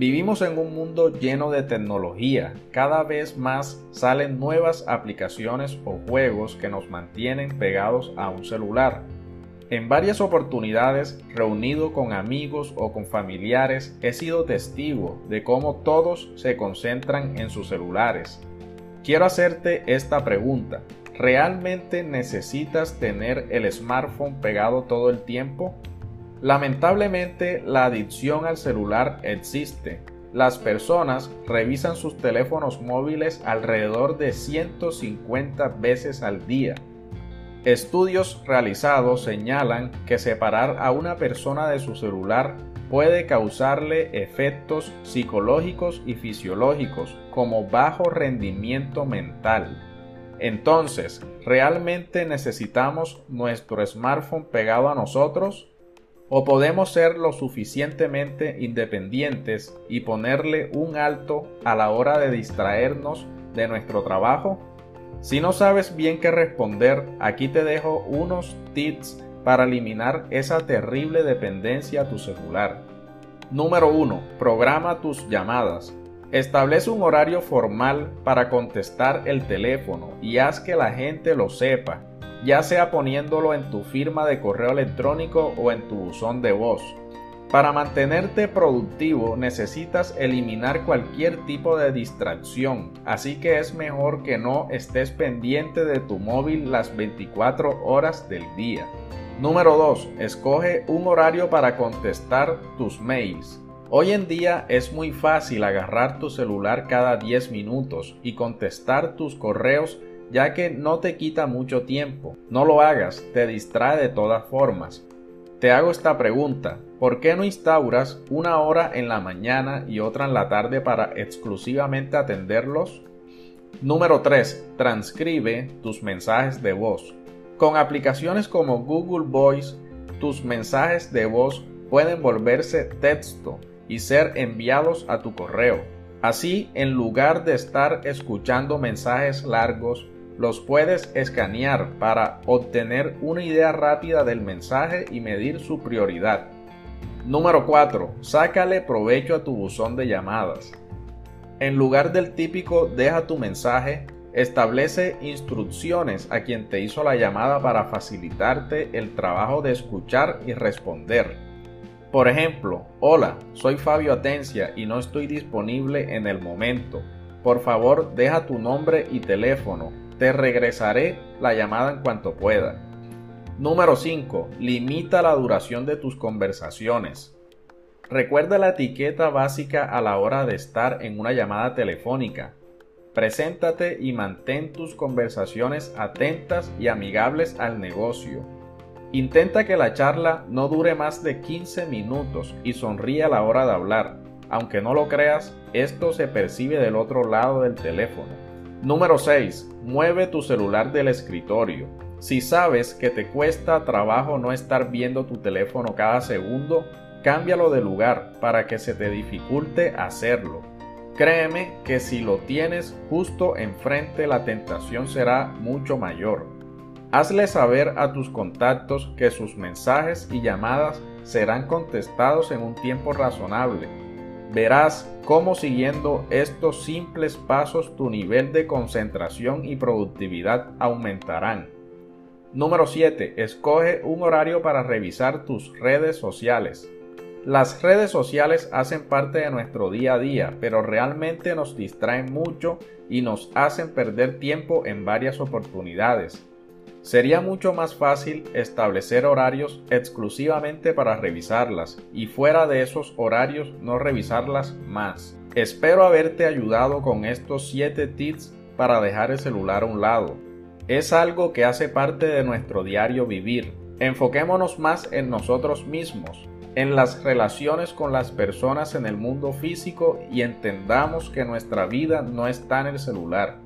Vivimos en un mundo lleno de tecnología. Cada vez más salen nuevas aplicaciones o juegos que nos mantienen pegados a un celular. En varias oportunidades, reunido con amigos o con familiares, he sido testigo de cómo todos se concentran en sus celulares. Quiero hacerte esta pregunta. ¿Realmente necesitas tener el smartphone pegado todo el tiempo? Lamentablemente, la adicción al celular existe. Las personas revisan sus teléfonos móviles alrededor de 150 veces al día. Estudios realizados señalan que separar a una persona de su celular puede causarle efectos psicológicos y fisiológicos como bajo rendimiento mental. Entonces, ¿realmente necesitamos nuestro smartphone pegado a nosotros? ¿O podemos ser lo suficientemente independientes y ponerle un alto a la hora de distraernos de nuestro trabajo? Si no sabes bien qué responder, aquí te dejo unos tips para eliminar esa terrible dependencia a tu celular. Número 1. Programa tus llamadas. Establece un horario formal para contestar el teléfono y haz que la gente lo sepa ya sea poniéndolo en tu firma de correo electrónico o en tu buzón de voz. Para mantenerte productivo necesitas eliminar cualquier tipo de distracción, así que es mejor que no estés pendiente de tu móvil las 24 horas del día. Número 2. Escoge un horario para contestar tus mails. Hoy en día es muy fácil agarrar tu celular cada 10 minutos y contestar tus correos ya que no te quita mucho tiempo. No lo hagas, te distrae de todas formas. Te hago esta pregunta, ¿por qué no instauras una hora en la mañana y otra en la tarde para exclusivamente atenderlos? Número 3. Transcribe tus mensajes de voz. Con aplicaciones como Google Voice, tus mensajes de voz pueden volverse texto y ser enviados a tu correo. Así, en lugar de estar escuchando mensajes largos, los puedes escanear para obtener una idea rápida del mensaje y medir su prioridad. Número 4. Sácale provecho a tu buzón de llamadas. En lugar del típico deja tu mensaje, establece instrucciones a quien te hizo la llamada para facilitarte el trabajo de escuchar y responder. Por ejemplo, hola, soy Fabio Atencia y no estoy disponible en el momento. Por favor, deja tu nombre y teléfono te regresaré la llamada en cuanto pueda. Número 5. Limita la duración de tus conversaciones. Recuerda la etiqueta básica a la hora de estar en una llamada telefónica. Preséntate y mantén tus conversaciones atentas y amigables al negocio. Intenta que la charla no dure más de 15 minutos y sonríe a la hora de hablar. Aunque no lo creas, esto se percibe del otro lado del teléfono. Número 6. Mueve tu celular del escritorio. Si sabes que te cuesta trabajo no estar viendo tu teléfono cada segundo, cámbialo de lugar para que se te dificulte hacerlo. Créeme que si lo tienes justo enfrente la tentación será mucho mayor. Hazle saber a tus contactos que sus mensajes y llamadas serán contestados en un tiempo razonable Verás cómo siguiendo estos simples pasos tu nivel de concentración y productividad aumentarán. Número 7. Escoge un horario para revisar tus redes sociales. Las redes sociales hacen parte de nuestro día a día, pero realmente nos distraen mucho y nos hacen perder tiempo en varias oportunidades. Sería mucho más fácil establecer horarios exclusivamente para revisarlas y fuera de esos horarios no revisarlas más. Espero haberte ayudado con estos 7 tips para dejar el celular a un lado. Es algo que hace parte de nuestro diario vivir. Enfoquémonos más en nosotros mismos, en las relaciones con las personas en el mundo físico y entendamos que nuestra vida no está en el celular